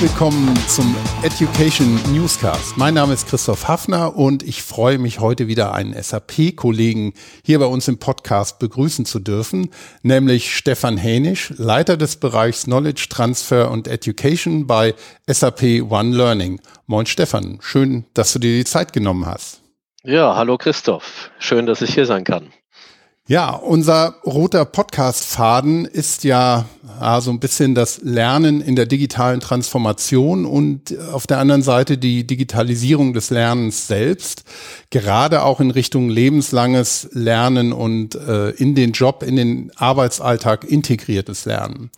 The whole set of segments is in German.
Willkommen zum Education Newscast. Mein Name ist Christoph Hafner und ich freue mich heute wieder einen SAP-Kollegen hier bei uns im Podcast begrüßen zu dürfen, nämlich Stefan Hänisch, Leiter des Bereichs Knowledge Transfer und Education bei SAP One Learning. Moin Stefan, schön, dass du dir die Zeit genommen hast. Ja, hallo Christoph, schön, dass ich hier sein kann. Ja, unser roter Podcast-Faden ist ja, ja so ein bisschen das Lernen in der digitalen Transformation und auf der anderen Seite die Digitalisierung des Lernens selbst, gerade auch in Richtung lebenslanges Lernen und äh, in den Job, in den Arbeitsalltag integriertes Lernen.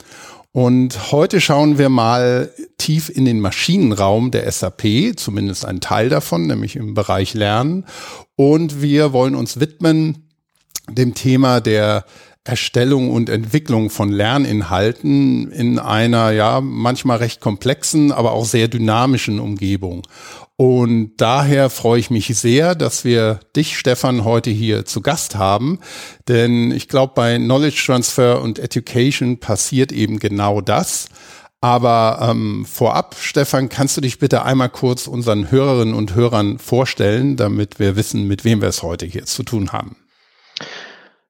Und heute schauen wir mal tief in den Maschinenraum der SAP, zumindest ein Teil davon, nämlich im Bereich Lernen. Und wir wollen uns widmen dem Thema der Erstellung und Entwicklung von Lerninhalten in einer ja manchmal recht komplexen, aber auch sehr dynamischen Umgebung. Und daher freue ich mich sehr, dass wir dich, Stefan, heute hier zu Gast haben. Denn ich glaube, bei Knowledge Transfer und Education passiert eben genau das. Aber ähm, vorab, Stefan, kannst du dich bitte einmal kurz unseren Hörerinnen und Hörern vorstellen, damit wir wissen, mit wem wir es heute hier zu tun haben?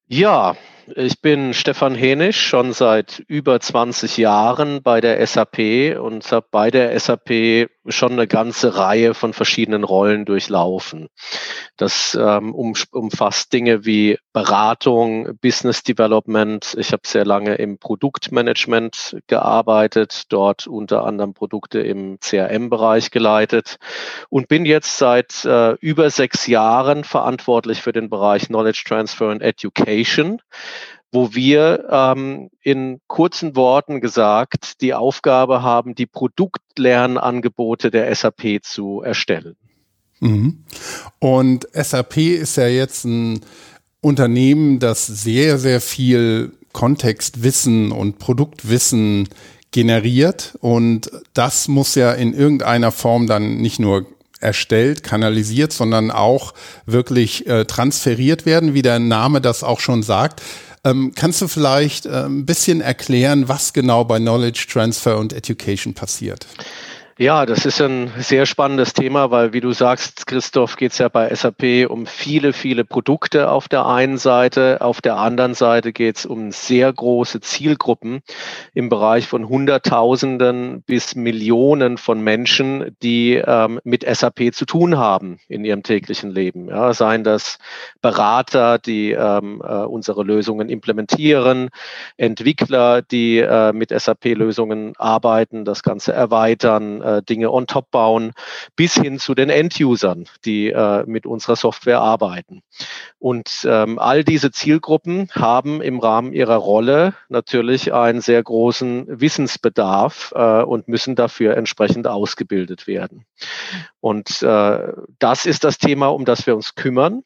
Ja, ich bin Stefan Henisch, schon seit über 20 Jahren bei der SAP und habe bei der SAP schon eine ganze Reihe von verschiedenen Rollen durchlaufen. Das ähm, um, umfasst Dinge wie Beratung, Business Development. Ich habe sehr lange im Produktmanagement gearbeitet, dort unter anderem Produkte im CRM-Bereich geleitet und bin jetzt seit äh, über sechs Jahren verantwortlich für den Bereich Knowledge Transfer and Education wo wir ähm, in kurzen Worten gesagt die Aufgabe haben, die Produktlernangebote der SAP zu erstellen. Mhm. Und SAP ist ja jetzt ein Unternehmen, das sehr, sehr viel Kontextwissen und Produktwissen generiert. Und das muss ja in irgendeiner Form dann nicht nur erstellt, kanalisiert, sondern auch wirklich äh, transferiert werden, wie der Name das auch schon sagt. Ähm, kannst du vielleicht äh, ein bisschen erklären, was genau bei Knowledge Transfer und Education passiert? Ja, das ist ein sehr spannendes Thema, weil wie du sagst, Christoph, geht es ja bei SAP um viele, viele Produkte auf der einen Seite. Auf der anderen Seite geht es um sehr große Zielgruppen im Bereich von Hunderttausenden bis Millionen von Menschen, die ähm, mit SAP zu tun haben in ihrem täglichen Leben. Ja, seien das Berater, die ähm, äh, unsere Lösungen implementieren, Entwickler, die äh, mit SAP-Lösungen arbeiten, das Ganze erweitern äh, Dinge on top bauen, bis hin zu den End-Usern, die äh, mit unserer Software arbeiten. Und ähm, all diese Zielgruppen haben im Rahmen ihrer Rolle natürlich einen sehr großen Wissensbedarf äh, und müssen dafür entsprechend ausgebildet werden. Und äh, das ist das Thema, um das wir uns kümmern.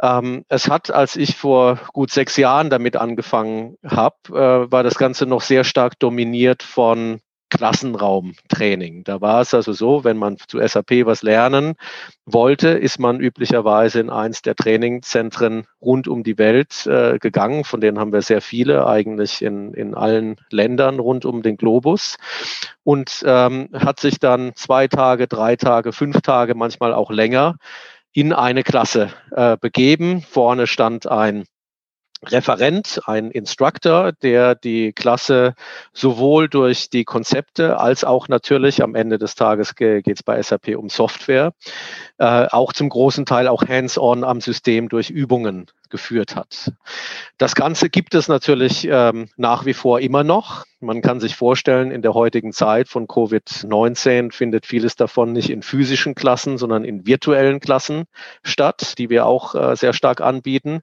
Ähm, es hat, als ich vor gut sechs Jahren damit angefangen habe, äh, war das Ganze noch sehr stark dominiert von Klassenraumtraining. Da war es also so, wenn man zu SAP was lernen wollte, ist man üblicherweise in eins der Trainingzentren rund um die Welt äh, gegangen. Von denen haben wir sehr viele, eigentlich in, in allen Ländern rund um den Globus. Und ähm, hat sich dann zwei Tage, drei Tage, fünf Tage, manchmal auch länger in eine Klasse äh, begeben. Vorne stand ein Referent, ein Instructor, der die Klasse sowohl durch die Konzepte als auch natürlich am Ende des Tages geht es bei SAP um Software, äh, auch zum großen Teil auch hands-on am System durch Übungen geführt hat. Das Ganze gibt es natürlich ähm, nach wie vor immer noch. Man kann sich vorstellen, in der heutigen Zeit von Covid-19 findet vieles davon nicht in physischen Klassen, sondern in virtuellen Klassen statt, die wir auch äh, sehr stark anbieten.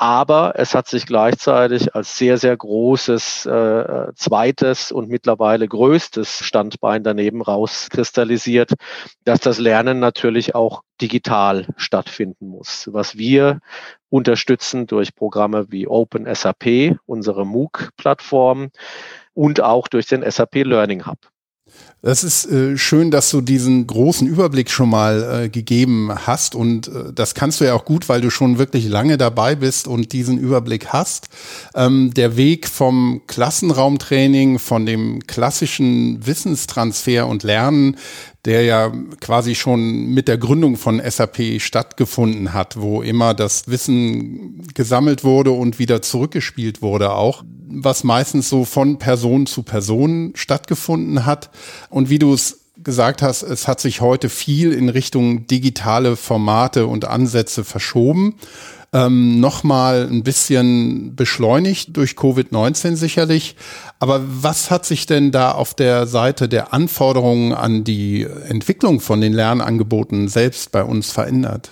Aber es hat sich gleichzeitig als sehr, sehr großes äh, zweites und mittlerweile größtes Standbein daneben rauskristallisiert, dass das Lernen natürlich auch digital stattfinden muss. Was wir unterstützen durch Programme wie Open SAP, unsere MOOC-Plattform und auch durch den SAP Learning Hub. Das ist äh, schön, dass du diesen großen Überblick schon mal äh, gegeben hast und äh, das kannst du ja auch gut, weil du schon wirklich lange dabei bist und diesen Überblick hast. Ähm, der Weg vom Klassenraumtraining, von dem klassischen Wissenstransfer und Lernen der ja quasi schon mit der Gründung von SAP stattgefunden hat, wo immer das Wissen gesammelt wurde und wieder zurückgespielt wurde auch, was meistens so von Person zu Person stattgefunden hat. Und wie du es gesagt hast, es hat sich heute viel in Richtung digitale Formate und Ansätze verschoben ähm, nochmal ein bisschen beschleunigt durch Covid-19 sicherlich. Aber was hat sich denn da auf der Seite der Anforderungen an die Entwicklung von den Lernangeboten selbst bei uns verändert?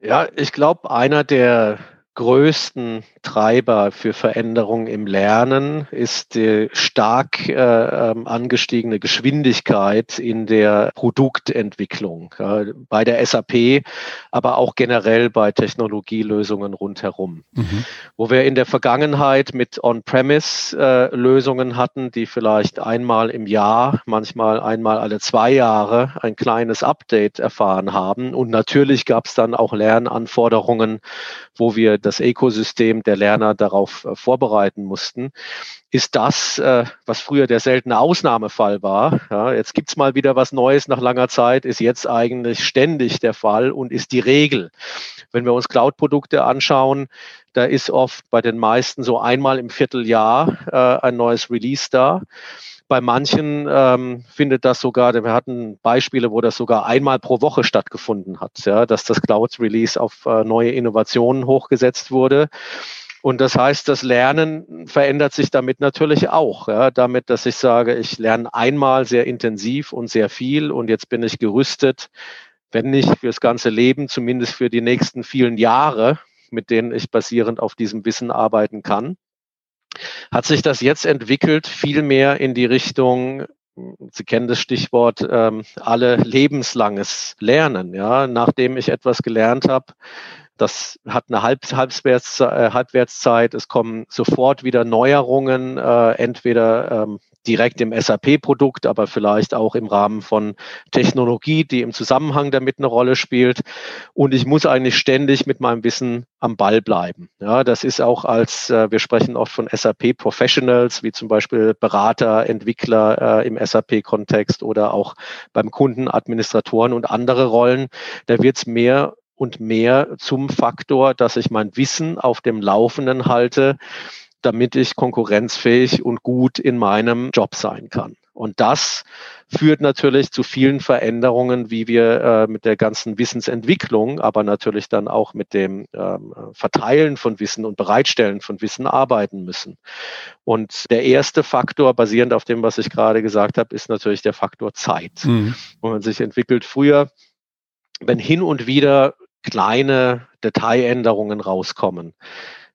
Ja, ich glaube, einer der größten Treiber für Veränderungen im Lernen ist die stark äh, ähm, angestiegene Geschwindigkeit in der Produktentwicklung äh, bei der SAP, aber auch generell bei Technologielösungen rundherum. Mhm. Wo wir in der Vergangenheit mit On-Premise-Lösungen äh, hatten, die vielleicht einmal im Jahr, manchmal einmal alle zwei Jahre ein kleines Update erfahren haben. Und natürlich gab es dann auch Lernanforderungen, wo wir das Ökosystem der Lerner darauf äh, vorbereiten mussten, ist das, äh, was früher der seltene Ausnahmefall war. Ja, jetzt gibt's mal wieder was Neues nach langer Zeit, ist jetzt eigentlich ständig der Fall und ist die Regel. Wenn wir uns Cloud-Produkte anschauen, da ist oft bei den meisten so einmal im Vierteljahr äh, ein neues Release da. Bei manchen ähm, findet das sogar, wir hatten Beispiele, wo das sogar einmal pro Woche stattgefunden hat, ja, dass das Cloud Release auf äh, neue Innovationen hochgesetzt wurde. Und das heißt, das Lernen verändert sich damit natürlich auch. Ja, damit, dass ich sage, ich lerne einmal sehr intensiv und sehr viel und jetzt bin ich gerüstet, wenn nicht fürs ganze Leben, zumindest für die nächsten vielen Jahre, mit denen ich basierend auf diesem Wissen arbeiten kann hat sich das jetzt entwickelt, viel mehr in die Richtung, Sie kennen das Stichwort, ähm, alle lebenslanges Lernen. Ja, nachdem ich etwas gelernt habe, das hat eine Halb Halbwerts äh, Halbwertszeit. Es kommen sofort wieder Neuerungen, äh, entweder ähm, direkt im SAP-Produkt, aber vielleicht auch im Rahmen von Technologie, die im Zusammenhang damit eine Rolle spielt. Und ich muss eigentlich ständig mit meinem Wissen am Ball bleiben. Ja, das ist auch als, äh, wir sprechen oft von SAP Professionals, wie zum Beispiel Berater, Entwickler äh, im SAP-Kontext oder auch beim Kunden, Administratoren und andere Rollen. Da wird es mehr und mehr zum Faktor, dass ich mein Wissen auf dem Laufenden halte, damit ich konkurrenzfähig und gut in meinem Job sein kann. Und das führt natürlich zu vielen Veränderungen, wie wir äh, mit der ganzen Wissensentwicklung, aber natürlich dann auch mit dem ähm, Verteilen von Wissen und Bereitstellen von Wissen arbeiten müssen. Und der erste Faktor, basierend auf dem, was ich gerade gesagt habe, ist natürlich der Faktor Zeit. Mhm. Wo man sich entwickelt früher, wenn hin und wieder kleine Detailänderungen rauskommen,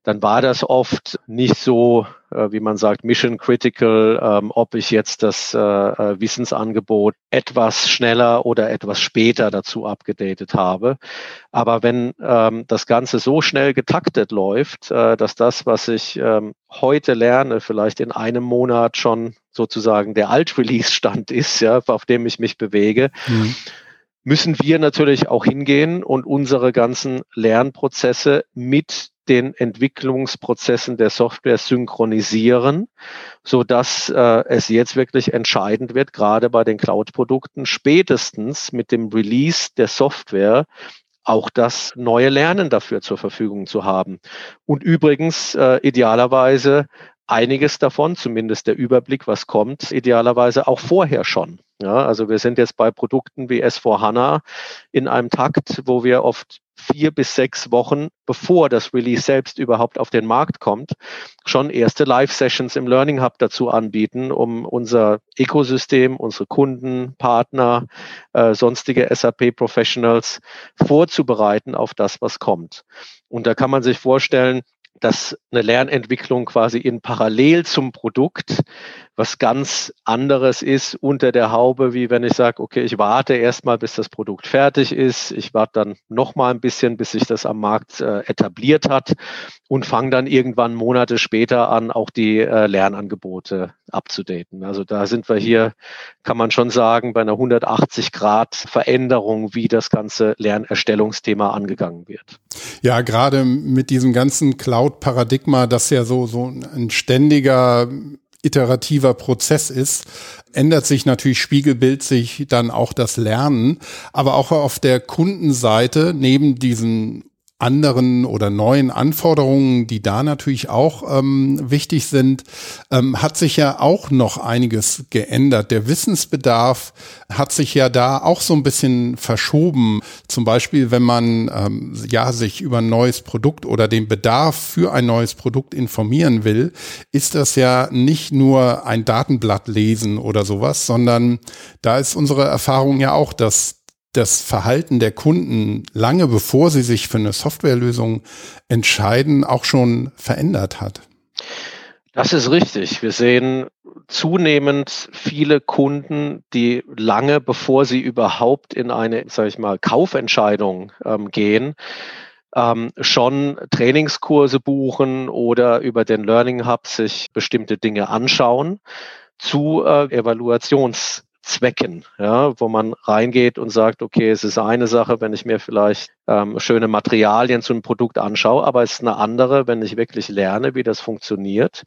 dann war das oft nicht so, äh, wie man sagt, mission critical, ähm, ob ich jetzt das äh, äh, Wissensangebot etwas schneller oder etwas später dazu abgedatet habe. Aber wenn ähm, das Ganze so schnell getaktet läuft, äh, dass das, was ich ähm, heute lerne, vielleicht in einem Monat schon sozusagen der Alt-Release-Stand ist, ja, auf dem ich mich bewege, mhm müssen wir natürlich auch hingehen und unsere ganzen Lernprozesse mit den Entwicklungsprozessen der Software synchronisieren, so dass äh, es jetzt wirklich entscheidend wird, gerade bei den Cloud-Produkten, spätestens mit dem Release der Software auch das neue Lernen dafür zur Verfügung zu haben. Und übrigens äh, idealerweise einiges davon, zumindest der Überblick, was kommt, idealerweise auch vorher schon. Ja, also wir sind jetzt bei Produkten wie S4 HANA in einem Takt, wo wir oft vier bis sechs Wochen, bevor das Release selbst überhaupt auf den Markt kommt, schon erste Live-Sessions im Learning Hub dazu anbieten, um unser Ökosystem, unsere Kunden, Partner, äh, sonstige SAP-Professionals vorzubereiten auf das, was kommt. Und da kann man sich vorstellen, dass eine Lernentwicklung quasi in parallel zum Produkt was ganz anderes ist unter der Haube, wie wenn ich sage, okay, ich warte erstmal, bis das Produkt fertig ist. Ich warte dann noch mal ein bisschen, bis sich das am Markt äh, etabliert hat und fange dann irgendwann Monate später an, auch die äh, Lernangebote abzudaten. Also da sind wir hier, kann man schon sagen, bei einer 180 Grad Veränderung, wie das ganze Lernerstellungsthema angegangen wird. Ja, gerade mit diesem ganzen Cloud-Paradigma, das ja so, so ein ständiger iterativer Prozess ist, ändert sich natürlich, spiegelbild sich dann auch das Lernen. Aber auch auf der Kundenseite, neben diesen anderen oder neuen Anforderungen, die da natürlich auch ähm, wichtig sind, ähm, hat sich ja auch noch einiges geändert. Der Wissensbedarf hat sich ja da auch so ein bisschen verschoben. Zum Beispiel, wenn man ähm, ja sich über ein neues Produkt oder den Bedarf für ein neues Produkt informieren will, ist das ja nicht nur ein Datenblatt lesen oder sowas, sondern da ist unsere Erfahrung ja auch, dass das Verhalten der Kunden lange bevor sie sich für eine Softwarelösung entscheiden, auch schon verändert hat. Das ist richtig. Wir sehen zunehmend viele Kunden, die lange bevor sie überhaupt in eine, sage ich mal, Kaufentscheidung ähm, gehen, ähm, schon Trainingskurse buchen oder über den Learning Hub sich bestimmte Dinge anschauen zu äh, Evaluations Zwecken, ja, wo man reingeht und sagt, okay, es ist eine Sache, wenn ich mir vielleicht ähm, schöne Materialien zu einem Produkt anschaue, aber es ist eine andere, wenn ich wirklich lerne, wie das funktioniert.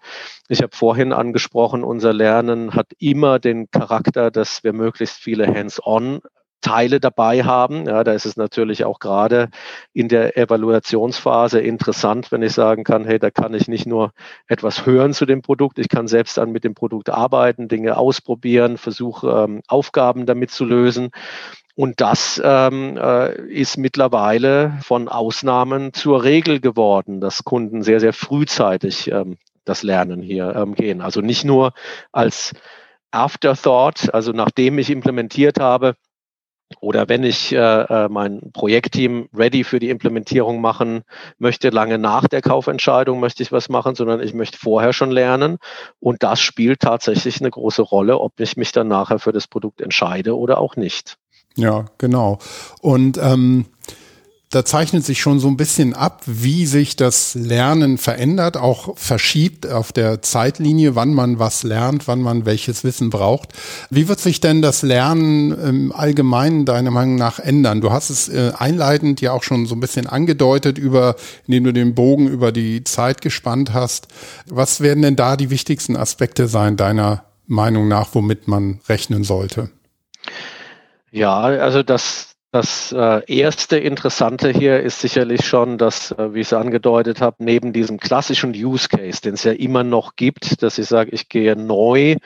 Ich habe vorhin angesprochen, unser Lernen hat immer den Charakter, dass wir möglichst viele Hands-on Teile dabei haben. Ja, da ist es natürlich auch gerade in der Evaluationsphase interessant, wenn ich sagen kann, hey, da kann ich nicht nur etwas hören zu dem Produkt, ich kann selbst dann mit dem Produkt arbeiten, Dinge ausprobieren, versuche ähm, Aufgaben damit zu lösen. Und das ähm, äh, ist mittlerweile von Ausnahmen zur Regel geworden, dass Kunden sehr, sehr frühzeitig ähm, das Lernen hier ähm, gehen. Also nicht nur als Afterthought, also nachdem ich implementiert habe, oder wenn ich äh, äh, mein Projektteam ready für die Implementierung machen möchte, lange nach der Kaufentscheidung möchte ich was machen, sondern ich möchte vorher schon lernen. Und das spielt tatsächlich eine große Rolle, ob ich mich dann nachher für das Produkt entscheide oder auch nicht. Ja, genau. Und ähm, da zeichnet sich schon so ein bisschen ab, wie sich das Lernen verändert, auch verschiebt auf der Zeitlinie, wann man was lernt, wann man welches Wissen braucht. Wie wird sich denn das Lernen im Allgemeinen deiner Meinung nach ändern? Du hast es äh, einleitend ja auch schon so ein bisschen angedeutet, über, indem du den Bogen über die Zeit gespannt hast. Was werden denn da die wichtigsten Aspekte sein, deiner Meinung nach, womit man rechnen sollte? Ja, also das, das äh, erste Interessante hier ist sicherlich schon, dass, äh, wie ich es angedeutet habe, neben diesem klassischen Use Case, den es ja immer noch gibt, dass ich sage, ich gehe neu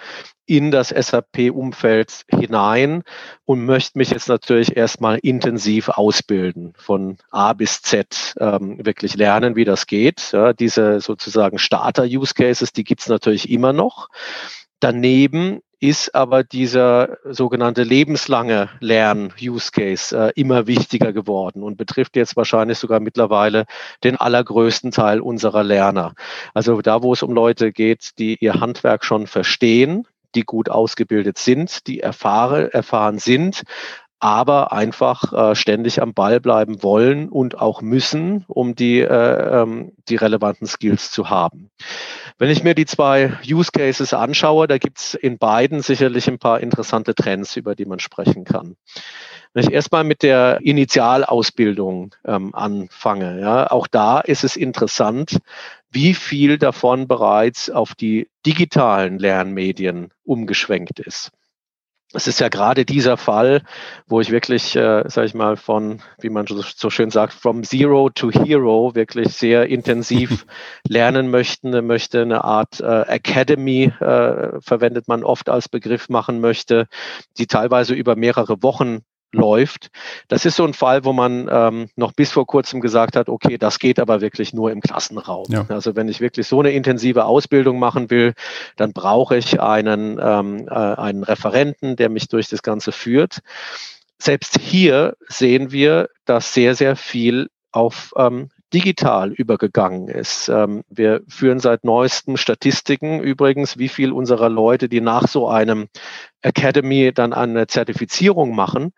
in das SAP-Umfeld hinein und möchte mich jetzt natürlich erstmal intensiv ausbilden, von A bis Z ähm, wirklich lernen, wie das geht. Ja, diese sozusagen Starter-Use-Cases, die gibt's natürlich immer noch. Daneben ist aber dieser sogenannte lebenslange Lern-Use-Case äh, immer wichtiger geworden und betrifft jetzt wahrscheinlich sogar mittlerweile den allergrößten Teil unserer Lerner. Also da, wo es um Leute geht, die ihr Handwerk schon verstehen, die gut ausgebildet sind, die erfahre, erfahren sind, aber einfach äh, ständig am Ball bleiben wollen und auch müssen, um die, äh, ähm, die relevanten Skills zu haben. Wenn ich mir die zwei Use Cases anschaue, da gibt es in beiden sicherlich ein paar interessante Trends, über die man sprechen kann. Wenn ich erstmal mit der Initialausbildung ähm, anfange, ja, auch da ist es interessant, wie viel davon bereits auf die digitalen Lernmedien umgeschwenkt ist es ist ja gerade dieser Fall, wo ich wirklich, äh, sage ich mal, von, wie man so schön sagt, from zero to hero wirklich sehr intensiv lernen möchten, möchte eine Art äh, Academy, äh, verwendet man oft als Begriff machen möchte, die teilweise über mehrere Wochen läuft. Das ist so ein Fall, wo man ähm, noch bis vor kurzem gesagt hat, okay, das geht aber wirklich nur im Klassenraum. Ja. Also wenn ich wirklich so eine intensive Ausbildung machen will, dann brauche ich einen, ähm, äh, einen Referenten, der mich durch das Ganze führt. Selbst hier sehen wir, dass sehr, sehr viel auf ähm, digital übergegangen ist. Ähm, wir führen seit neuestem Statistiken übrigens, wie viel unserer Leute, die nach so einem Academy dann eine Zertifizierung machen,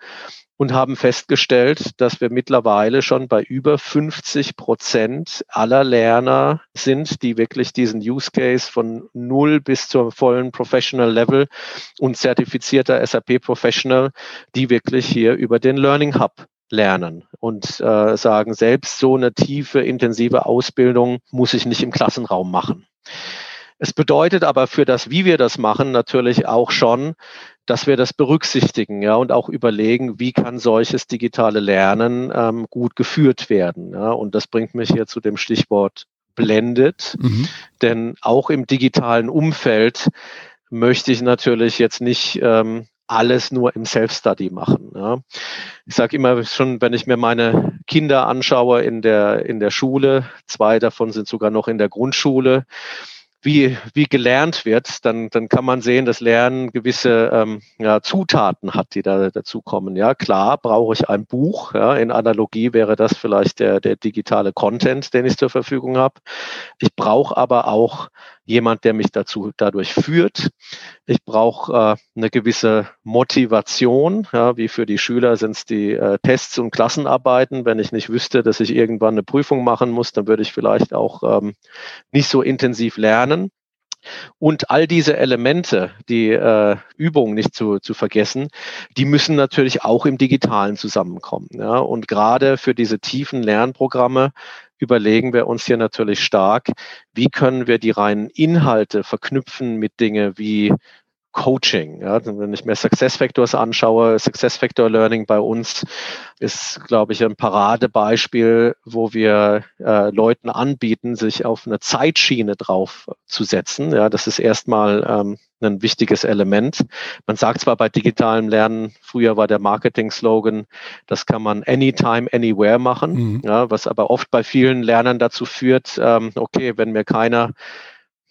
und haben festgestellt, dass wir mittlerweile schon bei über 50 Prozent aller Lerner sind, die wirklich diesen Use Case von null bis zur vollen Professional Level und zertifizierter SAP Professional, die wirklich hier über den Learning Hub lernen und äh, sagen, selbst so eine tiefe, intensive Ausbildung muss ich nicht im Klassenraum machen. Es bedeutet aber für das, wie wir das machen, natürlich auch schon, dass wir das berücksichtigen ja, und auch überlegen, wie kann solches digitale Lernen ähm, gut geführt werden. Ja. Und das bringt mich hier zu dem Stichwort blendet. Mhm. Denn auch im digitalen Umfeld möchte ich natürlich jetzt nicht ähm, alles nur im Self-Study machen. Ja. Ich sage immer schon, wenn ich mir meine Kinder anschaue in der, in der Schule, zwei davon sind sogar noch in der Grundschule, wie, wie gelernt wird, dann, dann kann man sehen, dass Lernen gewisse ähm, ja, Zutaten hat, die da dazukommen. Ja, klar brauche ich ein Buch. Ja, in Analogie wäre das vielleicht der, der digitale Content, den ich zur Verfügung habe. Ich brauche aber auch jemand, der mich dazu dadurch führt. Ich brauche äh, eine gewisse Motivation, ja, wie für die Schüler sind es die äh, Tests und Klassenarbeiten. Wenn ich nicht wüsste, dass ich irgendwann eine Prüfung machen muss, dann würde ich vielleicht auch ähm, nicht so intensiv lernen. Und all diese Elemente, die äh, Übung nicht zu, zu vergessen, die müssen natürlich auch im Digitalen zusammenkommen. Ja? Und gerade für diese tiefen Lernprogramme überlegen wir uns hier natürlich stark, wie können wir die reinen Inhalte verknüpfen mit Dinge wie Coaching. Ja, wenn ich mir Success Factors anschaue, Success Factor Learning bei uns ist, glaube ich, ein Paradebeispiel, wo wir äh, Leuten anbieten, sich auf eine Zeitschiene drauf zu setzen. Ja, das ist erstmal ähm, ein wichtiges Element. Man sagt zwar bei digitalem Lernen, früher war der Marketing-Slogan, das kann man anytime, anywhere machen, mhm. ja, was aber oft bei vielen Lernern dazu führt, ähm, okay, wenn mir keiner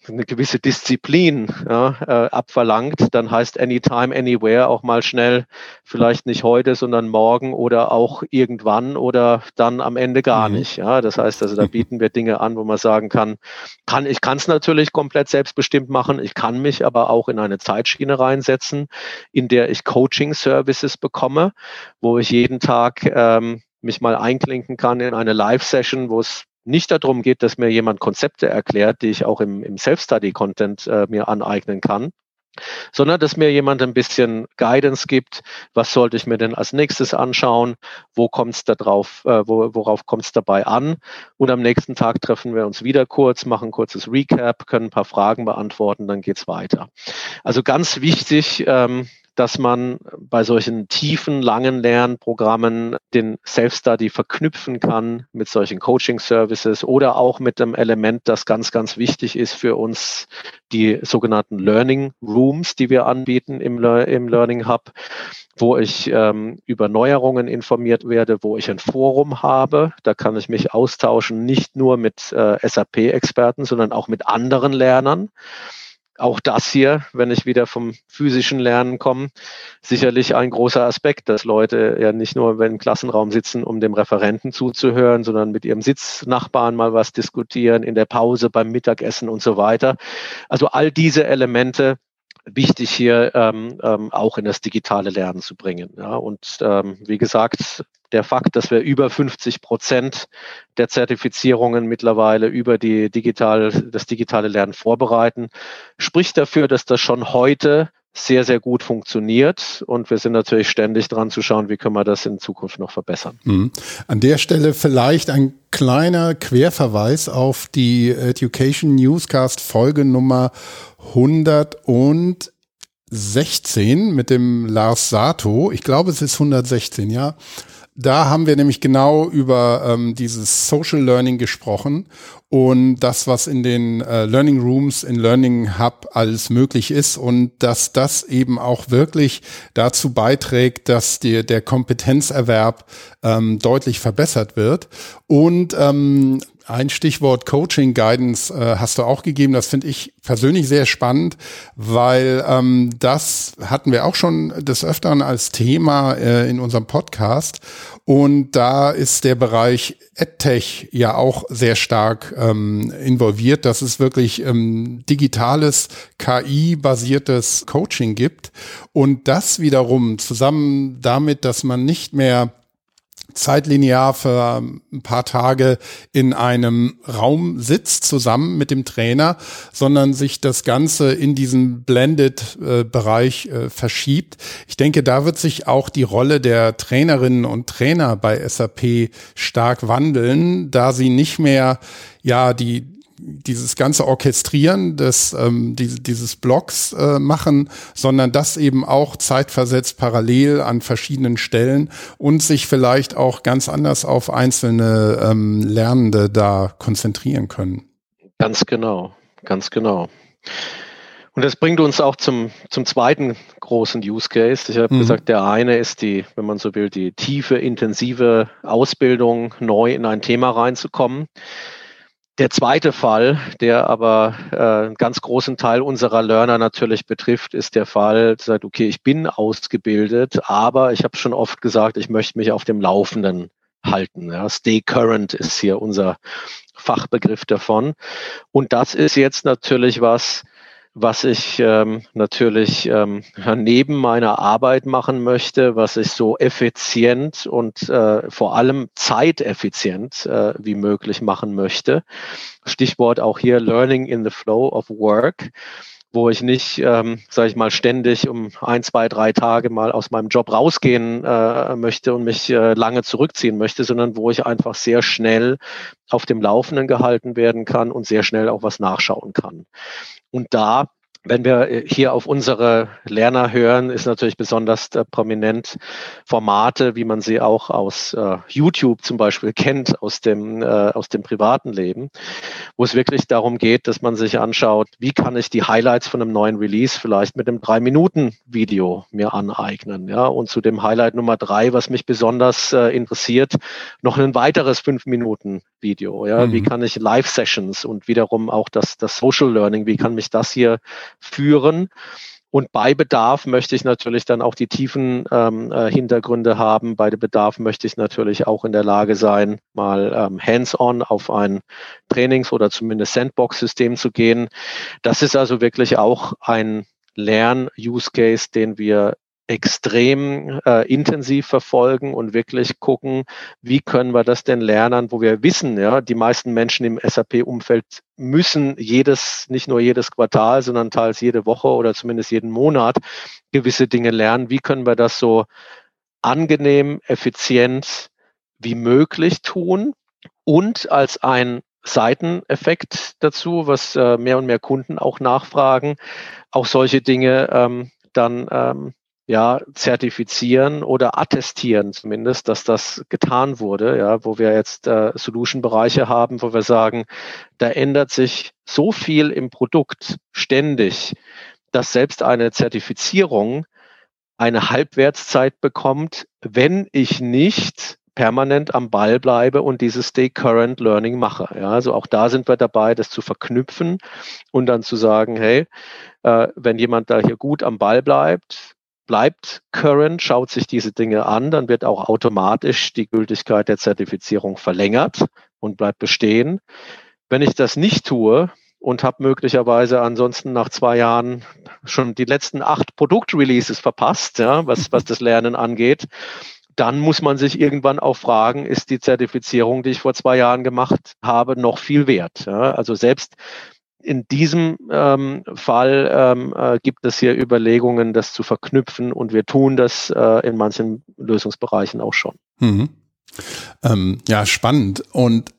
eine gewisse Disziplin ja, äh, abverlangt, dann heißt anytime, anywhere auch mal schnell, vielleicht nicht heute, sondern morgen oder auch irgendwann oder dann am Ende gar mhm. nicht. Ja, das heißt also, da bieten wir Dinge an, wo man sagen kann, kann ich kann es natürlich komplett selbstbestimmt machen, ich kann mich aber auch in eine Zeitschiene reinsetzen, in der ich Coaching-Services bekomme, wo ich jeden Tag ähm, mich mal einklinken kann in eine Live-Session, wo es nicht darum geht, dass mir jemand Konzepte erklärt, die ich auch im, im Self-Study-Content äh, mir aneignen kann, sondern dass mir jemand ein bisschen Guidance gibt, was sollte ich mir denn als nächstes anschauen, wo kommt es da drauf, äh, wo, worauf kommt es dabei an und am nächsten Tag treffen wir uns wieder kurz, machen kurzes Recap, können ein paar Fragen beantworten, dann geht's weiter. Also ganz wichtig, ähm, dass man bei solchen tiefen, langen Lernprogrammen den Self-Study verknüpfen kann mit solchen Coaching-Services oder auch mit dem Element, das ganz, ganz wichtig ist für uns, die sogenannten Learning Rooms, die wir anbieten im, im Learning Hub, wo ich ähm, über Neuerungen informiert werde, wo ich ein Forum habe. Da kann ich mich austauschen, nicht nur mit äh, SAP-Experten, sondern auch mit anderen Lernern auch das hier, wenn ich wieder vom physischen Lernen komme, sicherlich ein großer Aspekt, dass Leute ja nicht nur im Klassenraum sitzen, um dem Referenten zuzuhören, sondern mit ihrem Sitznachbarn mal was diskutieren, in der Pause, beim Mittagessen und so weiter. Also all diese Elemente wichtig hier ähm, ähm, auch in das digitale Lernen zu bringen. Ja, und ähm, wie gesagt, der Fakt, dass wir über 50 Prozent der Zertifizierungen mittlerweile über die digital, das digitale Lernen vorbereiten, spricht dafür, dass das schon heute sehr, sehr gut funktioniert. Und wir sind natürlich ständig dran zu schauen, wie können wir das in Zukunft noch verbessern. Mhm. An der Stelle vielleicht ein kleiner Querverweis auf die Education Newscast Folge Nummer 116 mit dem Lars Sato. Ich glaube, es ist 116, ja. Da haben wir nämlich genau über ähm, dieses Social Learning gesprochen und das, was in den äh, Learning Rooms, in Learning Hub alles möglich ist und dass das eben auch wirklich dazu beiträgt, dass die, der Kompetenzerwerb ähm, deutlich verbessert wird. Und ähm, ein Stichwort Coaching Guidance äh, hast du auch gegeben. Das finde ich persönlich sehr spannend, weil ähm, das hatten wir auch schon des Öfteren als Thema äh, in unserem Podcast. Und da ist der Bereich EdTech ja auch sehr stark ähm, involviert, dass es wirklich ähm, digitales, KI-basiertes Coaching gibt. Und das wiederum zusammen damit, dass man nicht mehr zeitlinear für ein paar Tage in einem Raum sitzt zusammen mit dem Trainer, sondern sich das Ganze in diesen Blended-Bereich äh, äh, verschiebt. Ich denke, da wird sich auch die Rolle der Trainerinnen und Trainer bei SAP stark wandeln, da sie nicht mehr ja die dieses ganze Orchestrieren des ähm, die, dieses Blocks äh, machen, sondern das eben auch zeitversetzt parallel an verschiedenen Stellen und sich vielleicht auch ganz anders auf einzelne ähm, Lernende da konzentrieren können. Ganz genau, ganz genau. Und das bringt uns auch zum, zum zweiten großen Use Case. Ich habe mhm. gesagt, der eine ist die, wenn man so will, die tiefe, intensive Ausbildung, neu in ein Thema reinzukommen. Der zweite Fall, der aber äh, einen ganz großen Teil unserer Learner natürlich betrifft, ist der Fall, sagt, okay, ich bin ausgebildet, aber ich habe schon oft gesagt, ich möchte mich auf dem Laufenden halten. Ja. Stay current ist hier unser Fachbegriff davon. Und das ist jetzt natürlich was, was ich ähm, natürlich ähm, neben meiner Arbeit machen möchte, was ich so effizient und äh, vor allem zeiteffizient äh, wie möglich machen möchte. Stichwort auch hier Learning in the Flow of Work wo ich nicht, ähm, sage ich mal, ständig um ein, zwei, drei Tage mal aus meinem Job rausgehen äh, möchte und mich äh, lange zurückziehen möchte, sondern wo ich einfach sehr schnell auf dem Laufenden gehalten werden kann und sehr schnell auch was nachschauen kann. Und da wenn wir äh, hier auf unsere Lerner hören, ist natürlich besonders äh, prominent Formate, wie man sie auch aus äh, YouTube zum Beispiel kennt, aus dem, äh, aus dem privaten Leben, wo es wirklich darum geht, dass man sich anschaut, wie kann ich die Highlights von einem neuen Release vielleicht mit einem Drei-Minuten-Video mir aneignen. Ja? Und zu dem Highlight Nummer drei, was mich besonders äh, interessiert, noch ein weiteres Fünf-Minuten-Video. Ja? Mhm. Wie kann ich Live-Sessions und wiederum auch das, das Social Learning, wie kann mich das hier führen. Und bei Bedarf möchte ich natürlich dann auch die tiefen ähm, äh, Hintergründe haben. Bei Bedarf möchte ich natürlich auch in der Lage sein, mal ähm, hands-on auf ein Trainings- oder zumindest Sandbox-System zu gehen. Das ist also wirklich auch ein Lern-Use-Case, den wir extrem äh, intensiv verfolgen und wirklich gucken, wie können wir das denn lernen, wo wir wissen, ja, die meisten Menschen im SAP-Umfeld müssen jedes, nicht nur jedes Quartal, sondern teils jede Woche oder zumindest jeden Monat gewisse Dinge lernen. Wie können wir das so angenehm, effizient wie möglich tun und als ein Seiteneffekt dazu, was äh, mehr und mehr Kunden auch nachfragen, auch solche Dinge ähm, dann ähm, ja, zertifizieren oder attestieren zumindest, dass das getan wurde, ja, wo wir jetzt äh, Solution-Bereiche haben, wo wir sagen, da ändert sich so viel im Produkt ständig, dass selbst eine Zertifizierung eine Halbwertszeit bekommt, wenn ich nicht permanent am Ball bleibe und dieses Stay Current Learning mache. Ja, also auch da sind wir dabei, das zu verknüpfen und dann zu sagen, hey, äh, wenn jemand da hier gut am Ball bleibt, bleibt current, schaut sich diese Dinge an, dann wird auch automatisch die Gültigkeit der Zertifizierung verlängert und bleibt bestehen. Wenn ich das nicht tue und habe möglicherweise ansonsten nach zwei Jahren schon die letzten acht Produktreleases verpasst, ja, was, was das Lernen angeht, dann muss man sich irgendwann auch fragen, ist die Zertifizierung, die ich vor zwei Jahren gemacht habe, noch viel wert? Ja? Also selbst in diesem ähm, Fall ähm, äh, gibt es hier Überlegungen, das zu verknüpfen und wir tun das äh, in manchen Lösungsbereichen auch schon. Mhm. Ähm, ja, spannend. Und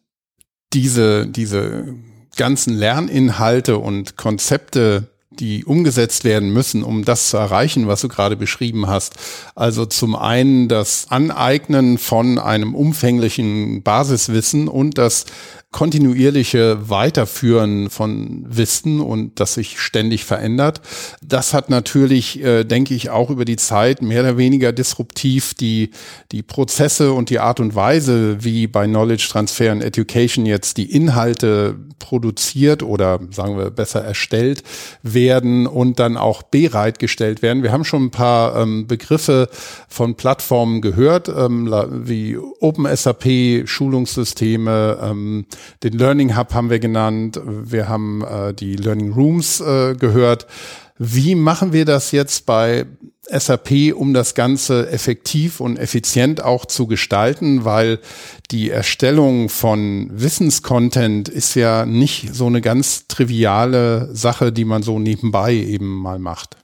diese, diese ganzen Lerninhalte und Konzepte, die umgesetzt werden müssen, um das zu erreichen, was du gerade beschrieben hast. Also zum einen das Aneignen von einem umfänglichen Basiswissen und das kontinuierliche Weiterführen von Wissen und das sich ständig verändert. Das hat natürlich, äh, denke ich, auch über die Zeit mehr oder weniger disruptiv die, die Prozesse und die Art und Weise, wie bei Knowledge Transfer and Education jetzt die Inhalte produziert oder sagen wir besser erstellt werden und dann auch bereitgestellt werden. Wir haben schon ein paar ähm, Begriffe von Plattformen gehört, ähm, wie OpenSAP, Schulungssysteme, ähm, den Learning Hub haben wir genannt, wir haben äh, die Learning Rooms äh, gehört. Wie machen wir das jetzt bei SAP, um das Ganze effektiv und effizient auch zu gestalten, weil die Erstellung von Wissenscontent ist ja nicht so eine ganz triviale Sache, die man so nebenbei eben mal macht.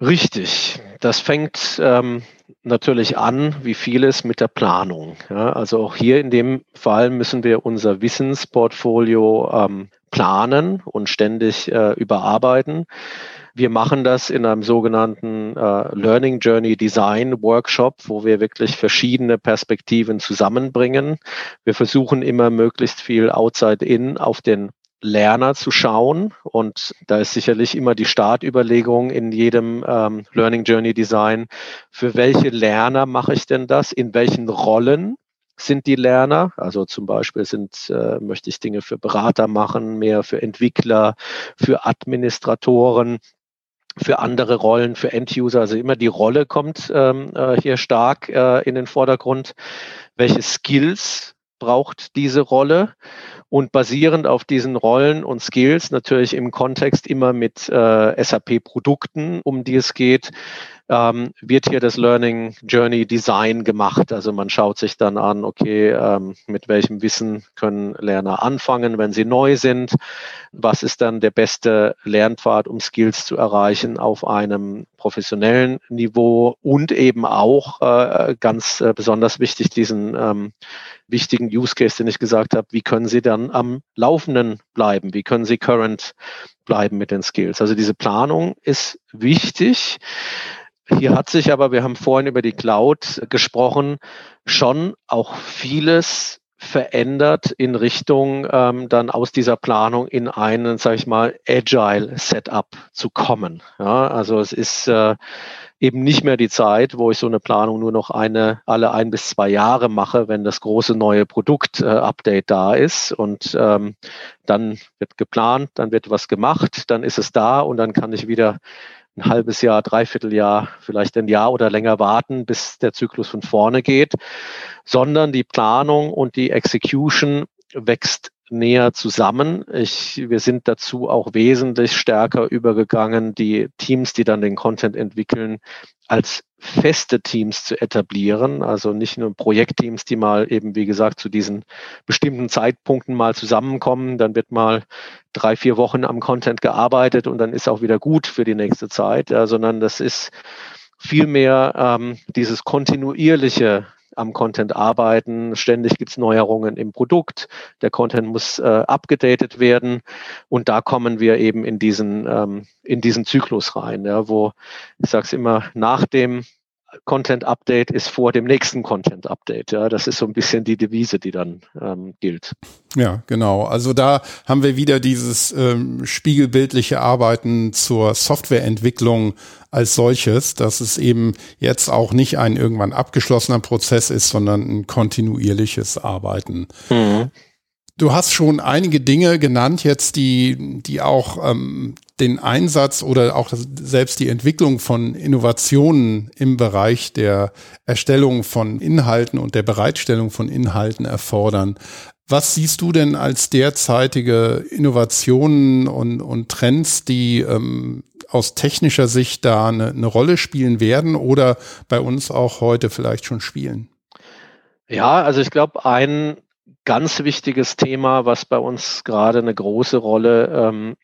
Richtig. Das fängt ähm, natürlich an, wie vieles, mit der Planung. Ja, also auch hier in dem Fall müssen wir unser Wissensportfolio ähm, planen und ständig äh, überarbeiten. Wir machen das in einem sogenannten äh, Learning Journey Design Workshop, wo wir wirklich verschiedene Perspektiven zusammenbringen. Wir versuchen immer möglichst viel outside in auf den Lerner zu schauen. Und da ist sicherlich immer die Startüberlegung in jedem ähm, Learning Journey Design. Für welche Lerner mache ich denn das? In welchen Rollen sind die Lerner? Also zum Beispiel sind, äh, möchte ich Dinge für Berater machen, mehr für Entwickler, für Administratoren für andere Rollen, für End-User. Also immer die Rolle kommt ähm, äh, hier stark äh, in den Vordergrund. Welche Skills braucht diese Rolle? und basierend auf diesen Rollen und Skills natürlich im Kontext immer mit äh, SAP-Produkten, um die es geht, ähm, wird hier das Learning Journey Design gemacht. Also man schaut sich dann an, okay, ähm, mit welchem Wissen können Lerner anfangen, wenn sie neu sind? Was ist dann der beste Lernpfad, um Skills zu erreichen auf einem professionellen Niveau und eben auch äh, ganz äh, besonders wichtig diesen ähm, wichtigen Use Case, den ich gesagt habe, wie können Sie dann am Laufenden bleiben? Wie können Sie current bleiben mit den Skills? Also diese Planung ist wichtig. Hier hat sich aber, wir haben vorhin über die Cloud gesprochen, schon auch vieles verändert in Richtung ähm, dann aus dieser Planung in einen, sage ich mal, agile Setup zu kommen. Ja, also es ist äh, eben nicht mehr die Zeit, wo ich so eine Planung nur noch eine alle ein bis zwei Jahre mache, wenn das große neue Produkt-Update äh, da ist und ähm, dann wird geplant, dann wird was gemacht, dann ist es da und dann kann ich wieder ein halbes Jahr, dreiviertel Jahr, vielleicht ein Jahr oder länger warten, bis der Zyklus von vorne geht, sondern die Planung und die Execution wächst näher zusammen. Ich, wir sind dazu auch wesentlich stärker übergegangen, die Teams, die dann den Content entwickeln, als feste Teams zu etablieren. Also nicht nur Projektteams, die mal eben, wie gesagt, zu diesen bestimmten Zeitpunkten mal zusammenkommen. Dann wird mal drei, vier Wochen am Content gearbeitet und dann ist auch wieder gut für die nächste Zeit, ja, sondern das ist vielmehr ähm, dieses kontinuierliche am Content arbeiten. Ständig gibt es Neuerungen im Produkt. Der Content muss äh, abgedatet werden. Und da kommen wir eben in diesen, ähm, in diesen Zyklus rein, ja, wo ich sage es immer, nach dem Content Update ist vor dem nächsten Content Update. Ja, das ist so ein bisschen die Devise, die dann ähm, gilt. Ja, genau. Also da haben wir wieder dieses ähm, spiegelbildliche Arbeiten zur Softwareentwicklung als solches, dass es eben jetzt auch nicht ein irgendwann abgeschlossener Prozess ist, sondern ein kontinuierliches Arbeiten. Mhm. Du hast schon einige Dinge genannt jetzt, die, die auch ähm, den Einsatz oder auch selbst die Entwicklung von Innovationen im Bereich der Erstellung von Inhalten und der Bereitstellung von Inhalten erfordern. Was siehst du denn als derzeitige Innovationen und, und Trends, die ähm, aus technischer Sicht da eine, eine Rolle spielen werden oder bei uns auch heute vielleicht schon spielen? Ja, also ich glaube, ein ganz wichtiges Thema, was bei uns gerade eine große Rolle ähm,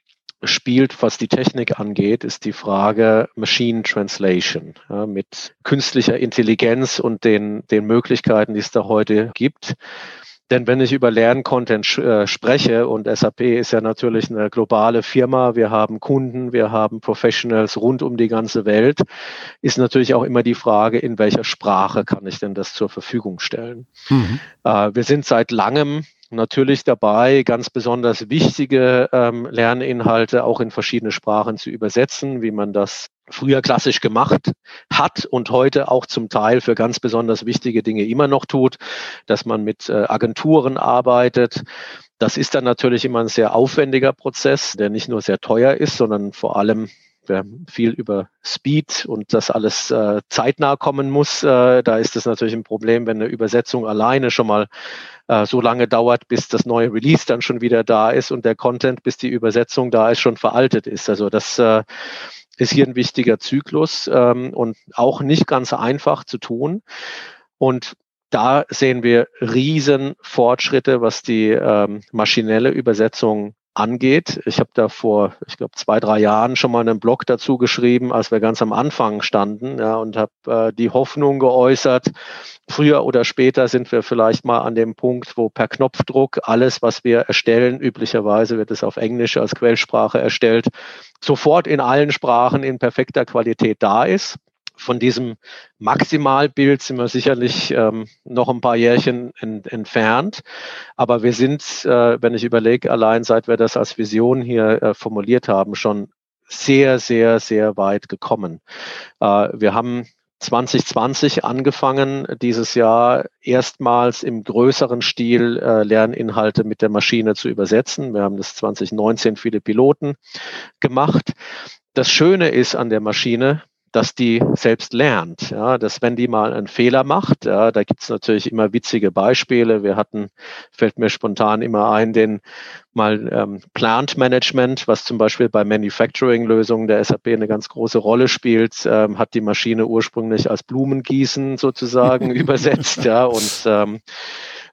spielt, was die Technik angeht, ist die Frage Machine Translation. Ja, mit künstlicher Intelligenz und den, den Möglichkeiten, die es da heute gibt, Denn wenn ich über Lerncontent äh, spreche und SAP ist ja natürlich eine globale Firma, wir haben Kunden, wir haben Professionals rund um die ganze Welt, ist natürlich auch immer die Frage, in welcher Sprache kann ich denn das zur Verfügung stellen? Mhm. Äh, wir sind seit langem natürlich dabei, ganz besonders wichtige ähm, Lerninhalte auch in verschiedene Sprachen zu übersetzen, wie man das früher klassisch gemacht hat und heute auch zum Teil für ganz besonders wichtige Dinge immer noch tut, dass man mit äh, Agenturen arbeitet. Das ist dann natürlich immer ein sehr aufwendiger Prozess, der nicht nur sehr teuer ist, sondern vor allem wir haben viel über Speed und das alles äh, zeitnah kommen muss. Äh, da ist es natürlich ein Problem, wenn eine Übersetzung alleine schon mal äh, so lange dauert, bis das neue Release dann schon wieder da ist und der Content, bis die Übersetzung da ist, schon veraltet ist. Also das äh, ist hier ein wichtiger Zyklus ähm, und auch nicht ganz einfach zu tun. Und da sehen wir riesen Fortschritte, was die ähm, maschinelle Übersetzung angeht. Ich habe da vor, ich glaube, zwei, drei Jahren schon mal einen Blog dazu geschrieben, als wir ganz am Anfang standen, ja, und habe äh, die Hoffnung geäußert, früher oder später sind wir vielleicht mal an dem Punkt, wo per Knopfdruck alles, was wir erstellen, üblicherweise wird es auf Englisch als Quellsprache erstellt, sofort in allen Sprachen in perfekter Qualität da ist von diesem Maximalbild sind wir sicherlich ähm, noch ein paar Jährchen in, entfernt. Aber wir sind, äh, wenn ich überlege, allein seit wir das als Vision hier äh, formuliert haben, schon sehr, sehr, sehr weit gekommen. Äh, wir haben 2020 angefangen, dieses Jahr erstmals im größeren Stil äh, Lerninhalte mit der Maschine zu übersetzen. Wir haben das 2019 viele Piloten gemacht. Das Schöne ist an der Maschine, dass die selbst lernt. Ja, dass wenn die mal einen Fehler macht, ja, da gibt's natürlich immer witzige Beispiele. Wir hatten, fällt mir spontan immer ein, den mal ähm, Plant Management, was zum Beispiel bei Manufacturing-Lösungen der SAP eine ganz große Rolle spielt, ähm, hat die Maschine ursprünglich als Blumengießen sozusagen übersetzt, ja, und ähm,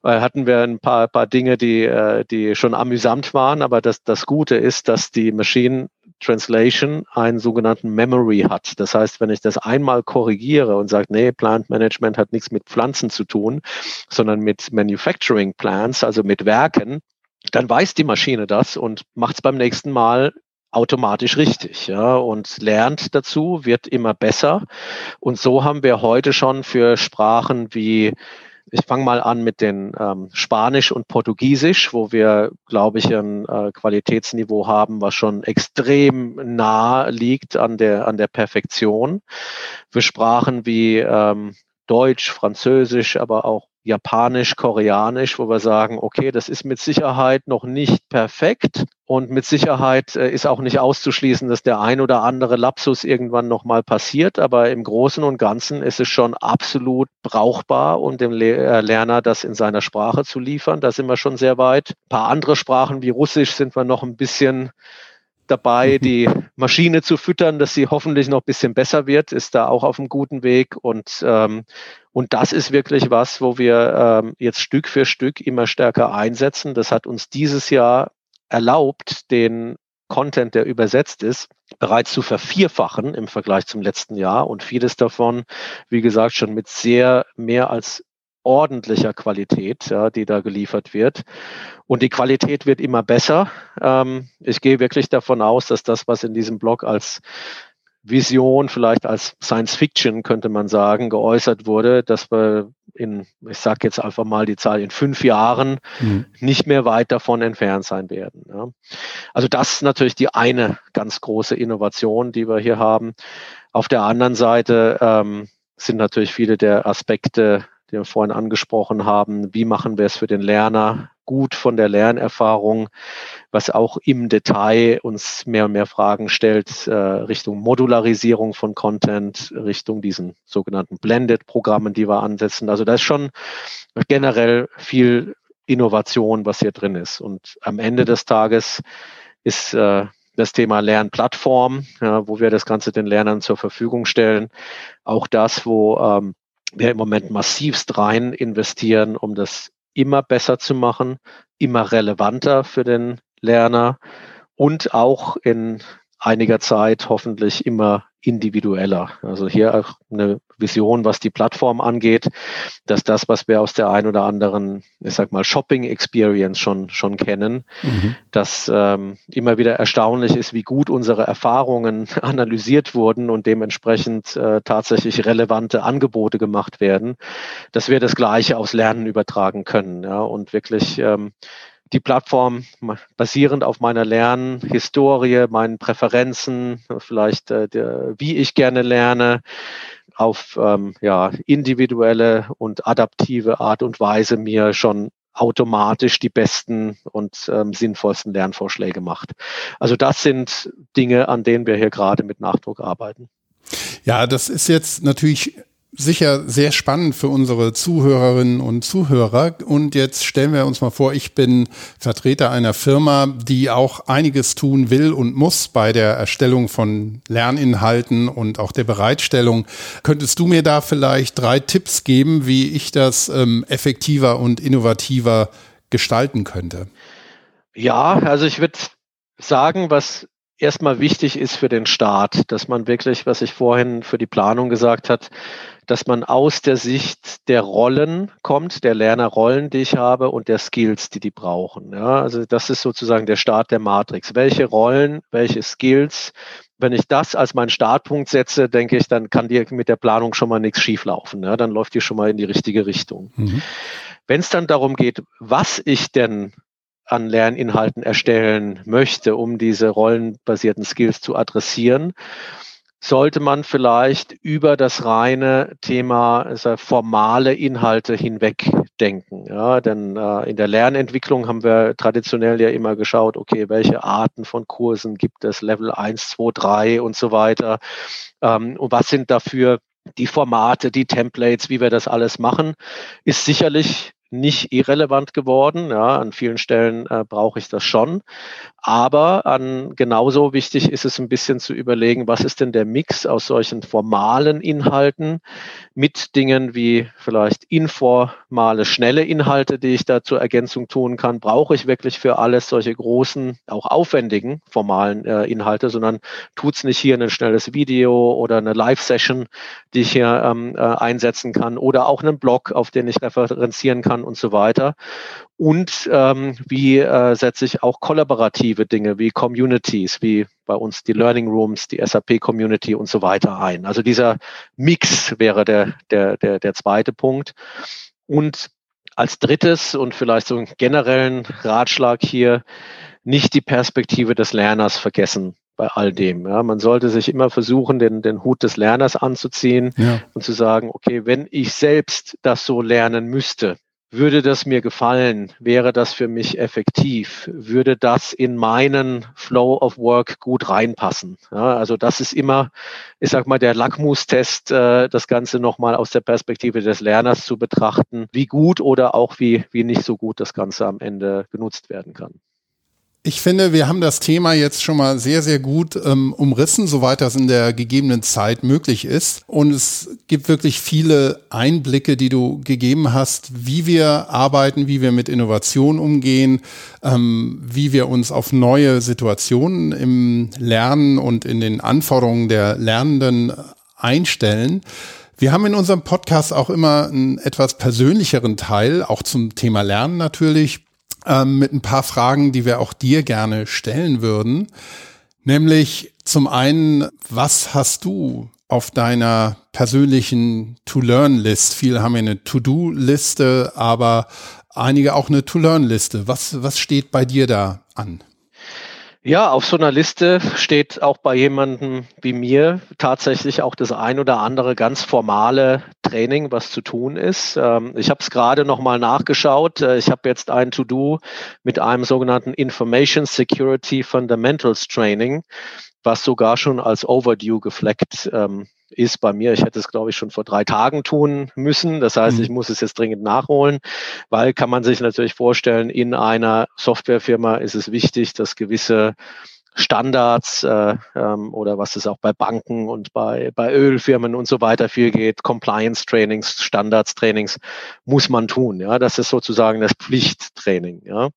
äh, hatten wir ein paar, paar Dinge, die, äh, die schon amüsant waren, aber das, das Gute ist, dass die Machine Translation einen sogenannten Memory hat. Das heißt, wenn ich das einmal korrigiere und sage, nee, Plant Management hat nichts mit Pflanzen zu tun, sondern mit Manufacturing Plants, also mit Werken, dann weiß die Maschine das und macht es beim nächsten Mal automatisch richtig, ja, und lernt dazu, wird immer besser. Und so haben wir heute schon für Sprachen wie ich fange mal an mit den ähm, Spanisch und Portugiesisch, wo wir, glaube ich, ein äh, Qualitätsniveau haben, was schon extrem nah liegt an der, an der Perfektion. Für Sprachen wie ähm, Deutsch, Französisch, aber auch Japanisch, Koreanisch, wo wir sagen, okay, das ist mit Sicherheit noch nicht perfekt und mit Sicherheit äh, ist auch nicht auszuschließen, dass der ein oder andere Lapsus irgendwann nochmal passiert, aber im Großen und Ganzen ist es schon absolut brauchbar, um dem äh, Lerner das in seiner Sprache zu liefern. Da sind wir schon sehr weit. Ein paar andere Sprachen wie Russisch sind wir noch ein bisschen dabei, mhm. die Maschine zu füttern, dass sie hoffentlich noch ein bisschen besser wird, ist da auch auf einem guten Weg. Und, ähm, und das ist wirklich was, wo wir ähm, jetzt Stück für Stück immer stärker einsetzen. Das hat uns dieses Jahr erlaubt, den Content, der übersetzt ist, bereits zu vervierfachen im Vergleich zum letzten Jahr und vieles davon, wie gesagt, schon mit sehr mehr als ordentlicher Qualität, ja, die da geliefert wird. Und die Qualität wird immer besser. Ähm, ich gehe wirklich davon aus, dass das, was in diesem Blog als Vision, vielleicht als Science Fiction könnte man sagen, geäußert wurde, dass wir in, ich sage jetzt einfach mal die Zahl, in fünf Jahren mhm. nicht mehr weit davon entfernt sein werden. Ja. Also das ist natürlich die eine ganz große Innovation, die wir hier haben. Auf der anderen Seite ähm, sind natürlich viele der Aspekte die wir vorhin angesprochen haben. Wie machen wir es für den Lerner gut von der Lernerfahrung, was auch im Detail uns mehr und mehr Fragen stellt, äh, Richtung Modularisierung von Content, Richtung diesen sogenannten Blended-Programmen, die wir ansetzen. Also da ist schon generell viel Innovation, was hier drin ist. Und am Ende des Tages ist äh, das Thema Lernplattform, ja, wo wir das Ganze den Lernern zur Verfügung stellen, auch das, wo ähm, wir im Moment massivst rein investieren, um das immer besser zu machen, immer relevanter für den Lerner und auch in einiger Zeit hoffentlich immer individueller. Also hier auch eine Vision, was die Plattform angeht, dass das, was wir aus der ein oder anderen, ich sag mal, Shopping Experience schon, schon kennen, mhm. dass ähm, immer wieder erstaunlich ist, wie gut unsere Erfahrungen analysiert wurden und dementsprechend äh, tatsächlich relevante Angebote gemacht werden, dass wir das Gleiche aufs Lernen übertragen können ja, und wirklich ähm, die Plattform basierend auf meiner Lernhistorie, meinen Präferenzen, vielleicht äh, der, wie ich gerne lerne, auf ähm, ja, individuelle und adaptive Art und Weise mir schon automatisch die besten und ähm, sinnvollsten Lernvorschläge macht. Also das sind Dinge, an denen wir hier gerade mit Nachdruck arbeiten. Ja, das ist jetzt natürlich sicher sehr spannend für unsere Zuhörerinnen und Zuhörer. Und jetzt stellen wir uns mal vor, ich bin Vertreter einer Firma, die auch einiges tun will und muss bei der Erstellung von Lerninhalten und auch der Bereitstellung. Könntest du mir da vielleicht drei Tipps geben, wie ich das ähm, effektiver und innovativer gestalten könnte? Ja, also ich würde sagen, was erstmal wichtig ist für den Start, dass man wirklich, was ich vorhin für die Planung gesagt hat, dass man aus der Sicht der Rollen kommt, der Lernerrollen, die ich habe und der Skills, die die brauchen. Ja, also das ist sozusagen der Start der Matrix. Welche Rollen, welche Skills? Wenn ich das als meinen Startpunkt setze, denke ich, dann kann dir mit der Planung schon mal nichts schieflaufen. Ja, dann läuft die schon mal in die richtige Richtung. Mhm. Wenn es dann darum geht, was ich denn an Lerninhalten erstellen möchte, um diese rollenbasierten Skills zu adressieren, sollte man vielleicht über das reine Thema also formale Inhalte hinweg denken. Ja, denn äh, in der Lernentwicklung haben wir traditionell ja immer geschaut, okay, welche Arten von Kursen gibt es, Level 1, 2, 3 und so weiter. Ähm, und was sind dafür die Formate, die Templates, wie wir das alles machen, ist sicherlich nicht irrelevant geworden. Ja, an vielen Stellen äh, brauche ich das schon. Aber an genauso wichtig ist es ein bisschen zu überlegen, was ist denn der Mix aus solchen formalen Inhalten mit Dingen wie vielleicht informale, schnelle Inhalte, die ich da zur Ergänzung tun kann. Brauche ich wirklich für alles solche großen, auch aufwendigen formalen äh, Inhalte, sondern tut es nicht hier ein schnelles Video oder eine Live-Session, die ich hier ähm, äh, einsetzen kann oder auch einen Blog, auf den ich referenzieren kann und so weiter. Und ähm, wie äh, setze ich auch kollaborative Dinge wie Communities, wie bei uns die Learning Rooms, die SAP-Community und so weiter ein. Also dieser Mix wäre der, der, der, der zweite Punkt. Und als drittes und vielleicht so einen generellen Ratschlag hier, nicht die Perspektive des Lerners vergessen bei all dem. Ja, man sollte sich immer versuchen, den, den Hut des Lerners anzuziehen ja. und zu sagen, okay, wenn ich selbst das so lernen müsste, würde das mir gefallen? Wäre das für mich effektiv? Würde das in meinen Flow of Work gut reinpassen? Ja, also das ist immer, ich sag mal, der Lackmustest, äh, das Ganze nochmal aus der Perspektive des Lerners zu betrachten, wie gut oder auch wie, wie nicht so gut das Ganze am Ende genutzt werden kann. Ich finde, wir haben das Thema jetzt schon mal sehr, sehr gut ähm, umrissen, soweit das in der gegebenen Zeit möglich ist. Und es gibt wirklich viele Einblicke, die du gegeben hast, wie wir arbeiten, wie wir mit Innovation umgehen, ähm, wie wir uns auf neue Situationen im Lernen und in den Anforderungen der Lernenden einstellen. Wir haben in unserem Podcast auch immer einen etwas persönlicheren Teil, auch zum Thema Lernen natürlich ähm, mit ein paar Fragen, die wir auch dir gerne stellen würden. Nämlich zum einen, was hast du auf deiner persönlichen To-Learn-List? Viele haben ja eine To-Do-Liste, aber einige auch eine To-Learn-Liste. Was, was steht bei dir da an? Ja, auf so einer Liste steht auch bei jemandem wie mir tatsächlich auch das ein oder andere ganz formale Training, was zu tun ist. Ähm, ich habe es gerade nochmal nachgeschaut. Äh, ich habe jetzt ein To-Do mit einem sogenannten Information Security Fundamentals Training, was sogar schon als Overdue gefleckt ähm, ist bei mir. Ich hätte es, glaube ich, schon vor drei Tagen tun müssen. Das heißt, mhm. ich muss es jetzt dringend nachholen, weil kann man sich natürlich vorstellen, in einer Softwarefirma ist es wichtig, dass gewisse Standards äh, ähm, oder was es auch bei Banken und bei, bei Ölfirmen und so weiter viel geht, Compliance-Trainings, Standards-Trainings muss man tun. Ja, das ist sozusagen das Pflichttraining. Ja,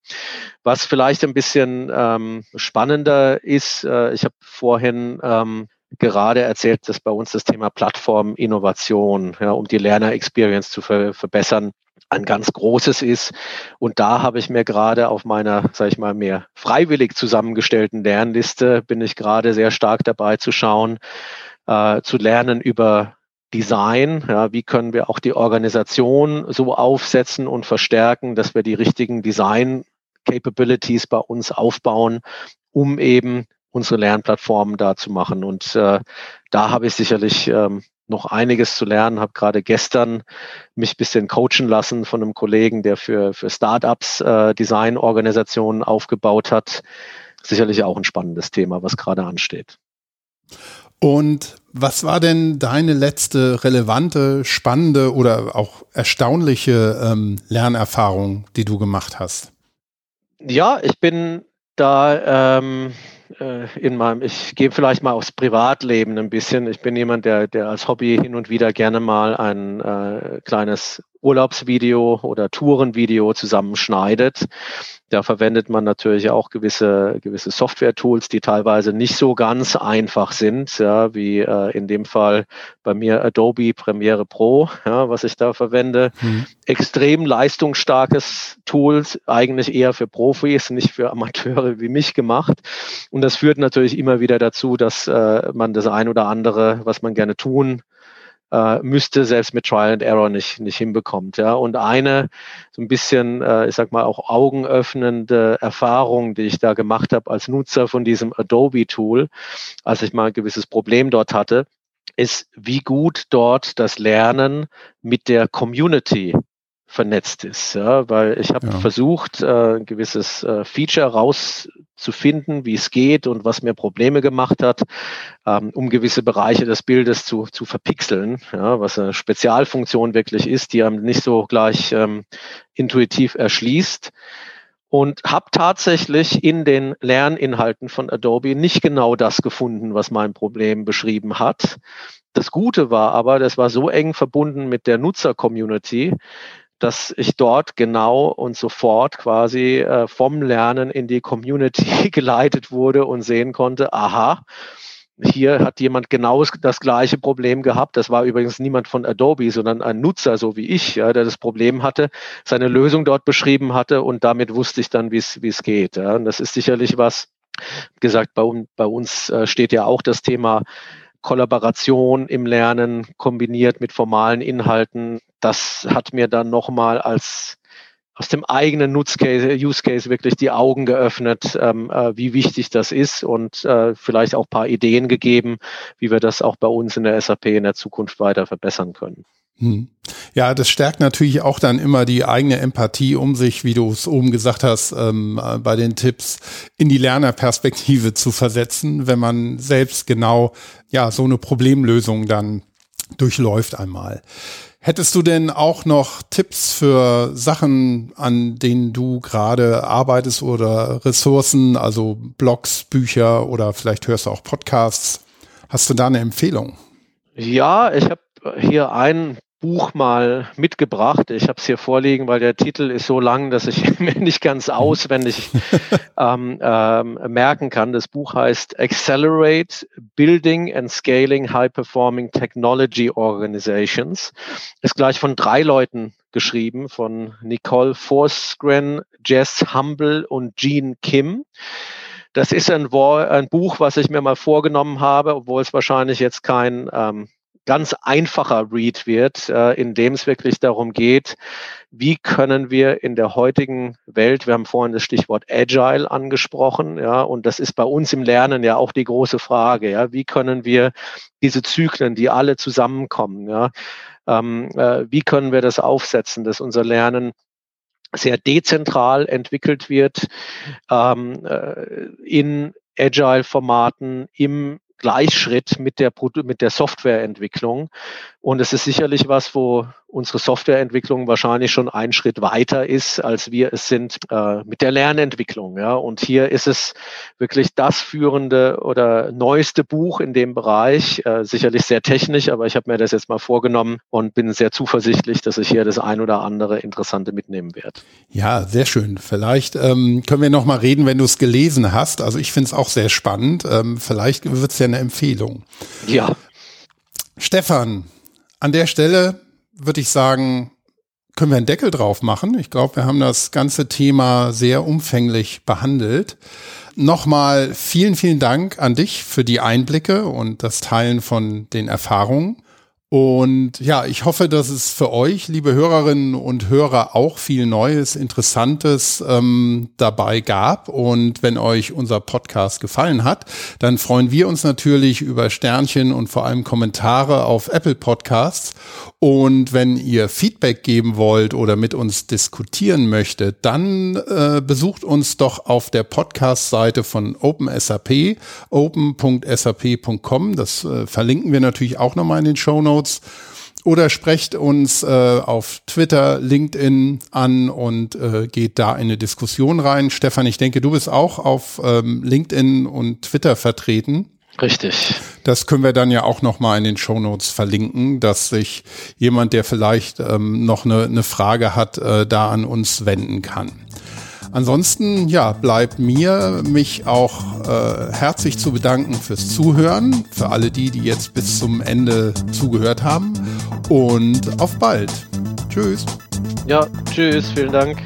was vielleicht ein bisschen ähm, spannender ist, äh, ich habe vorhin ähm, gerade erzählt, dass bei uns das Thema Plattform-Innovation, ja, um die Lerner-Experience zu ver verbessern, ein ganz großes ist. Und da habe ich mir gerade auf meiner, sage ich mal, mehr freiwillig zusammengestellten Lernliste, bin ich gerade sehr stark dabei zu schauen, äh, zu lernen über Design, ja, wie können wir auch die Organisation so aufsetzen und verstärken, dass wir die richtigen Design Capabilities bei uns aufbauen, um eben unsere Lernplattformen da zu machen. Und äh, da habe ich sicherlich ähm, noch einiges zu lernen. Habe gerade gestern mich ein bisschen coachen lassen von einem Kollegen, der für, für Startups äh, Designorganisationen aufgebaut hat. Sicherlich auch ein spannendes Thema, was gerade ansteht. Und was war denn deine letzte relevante, spannende oder auch erstaunliche ähm, Lernerfahrung, die du gemacht hast? Ja, ich bin da ähm, äh, in meinem, ich gehe vielleicht mal aufs Privatleben ein bisschen. Ich bin jemand, der, der als Hobby hin und wieder gerne mal ein äh, kleines Urlaubsvideo oder Tourenvideo zusammenschneidet. Da verwendet man natürlich auch gewisse, gewisse Software-Tools, die teilweise nicht so ganz einfach sind, ja, wie äh, in dem Fall bei mir Adobe Premiere Pro, ja, was ich da verwende. Mhm. Extrem leistungsstarkes Tools, eigentlich eher für Profis, nicht für Amateure wie mich gemacht. Und das führt natürlich immer wieder dazu, dass äh, man das ein oder andere, was man gerne tun äh, müsste, selbst mit Trial and Error nicht, nicht hinbekommt. Ja. Und eine so ein bisschen, äh, ich sag mal, auch augenöffnende Erfahrung, die ich da gemacht habe als Nutzer von diesem Adobe-Tool, als ich mal ein gewisses Problem dort hatte, ist, wie gut dort das Lernen mit der Community vernetzt ist. Ja, weil ich habe ja. versucht, äh, ein gewisses äh, Feature rauszufinden, wie es geht und was mir Probleme gemacht hat, ähm, um gewisse Bereiche des Bildes zu, zu verpixeln, ja, was eine Spezialfunktion wirklich ist, die einem nicht so gleich ähm, intuitiv erschließt. Und habe tatsächlich in den Lerninhalten von Adobe nicht genau das gefunden, was mein Problem beschrieben hat. Das Gute war aber, das war so eng verbunden mit der Nutzer-Community, dass ich dort genau und sofort quasi äh, vom Lernen in die Community geleitet wurde und sehen konnte, aha, hier hat jemand genau das gleiche Problem gehabt. Das war übrigens niemand von Adobe, sondern ein Nutzer, so wie ich, ja, der das Problem hatte, seine Lösung dort beschrieben hatte und damit wusste ich dann, wie es wie geht. Ja. Und das ist sicherlich was, gesagt, bei, bei uns äh, steht ja auch das Thema Kollaboration im Lernen kombiniert mit formalen Inhalten, das hat mir dann nochmal als aus dem eigenen Nutzcase, Use Case wirklich die Augen geöffnet, ähm, äh, wie wichtig das ist und äh, vielleicht auch paar Ideen gegeben, wie wir das auch bei uns in der SAP in der Zukunft weiter verbessern können. Hm. Ja, das stärkt natürlich auch dann immer die eigene Empathie, um sich, wie du es oben gesagt hast, ähm, bei den Tipps in die Lernerperspektive zu versetzen, wenn man selbst genau ja so eine Problemlösung dann durchläuft einmal. Hättest du denn auch noch Tipps für Sachen, an denen du gerade arbeitest oder Ressourcen, also Blogs, Bücher oder vielleicht hörst du auch Podcasts? Hast du da eine Empfehlung? Ja, ich habe hier ein Buch mal mitgebracht. Ich habe es hier vorliegen, weil der Titel ist so lang, dass ich mir nicht ganz auswendig ähm, ähm, merken kann. Das Buch heißt Accelerate Building and Scaling High Performing Technology Organizations. Ist gleich von drei Leuten geschrieben, von Nicole Forsgren, Jess Humble und Jean Kim. Das ist ein, ein, Buch, was ich mir mal vorgenommen habe, obwohl es wahrscheinlich jetzt kein ähm, ganz einfacher Read wird, äh, in dem es wirklich darum geht, wie können wir in der heutigen Welt, wir haben vorhin das Stichwort Agile angesprochen, ja, und das ist bei uns im Lernen ja auch die große Frage, ja, wie können wir diese Zyklen, die alle zusammenkommen, ja, ähm, äh, wie können wir das aufsetzen, dass unser Lernen sehr dezentral entwickelt wird ähm, äh, in Agile-Formaten im Gleichschritt mit der, mit der Softwareentwicklung. Und es ist sicherlich was, wo unsere Softwareentwicklung wahrscheinlich schon einen Schritt weiter ist, als wir es sind äh, mit der Lernentwicklung. Ja. Und hier ist es wirklich das führende oder neueste Buch in dem Bereich, äh, sicherlich sehr technisch, aber ich habe mir das jetzt mal vorgenommen und bin sehr zuversichtlich, dass ich hier das ein oder andere Interessante mitnehmen werde. Ja, sehr schön. Vielleicht ähm, können wir noch mal reden, wenn du es gelesen hast. Also ich finde es auch sehr spannend. Ähm, vielleicht wird es ja eine Empfehlung. Ja. Stefan, an der Stelle würde ich sagen, können wir einen Deckel drauf machen. Ich glaube, wir haben das ganze Thema sehr umfänglich behandelt. Nochmal vielen, vielen Dank an dich für die Einblicke und das Teilen von den Erfahrungen. Und ja, ich hoffe, dass es für euch, liebe Hörerinnen und Hörer, auch viel Neues, Interessantes ähm, dabei gab. Und wenn euch unser Podcast gefallen hat, dann freuen wir uns natürlich über Sternchen und vor allem Kommentare auf Apple Podcasts. Und wenn ihr Feedback geben wollt oder mit uns diskutieren möchtet, dann äh, besucht uns doch auf der Podcast-Seite von OpenSAP, open.sap.com. Das äh, verlinken wir natürlich auch nochmal in den Show Notes. Oder sprecht uns äh, auf Twitter, LinkedIn an und äh, geht da in eine Diskussion rein. Stefan, ich denke, du bist auch auf ähm, LinkedIn und Twitter vertreten. Richtig. Das können wir dann ja auch noch mal in den Show Notes verlinken, dass sich jemand, der vielleicht ähm, noch eine, eine Frage hat, äh, da an uns wenden kann. Ansonsten, ja, bleibt mir, mich auch äh, herzlich zu bedanken fürs Zuhören, für alle die, die jetzt bis zum Ende zugehört haben. Und auf bald. Tschüss. Ja, tschüss, vielen Dank.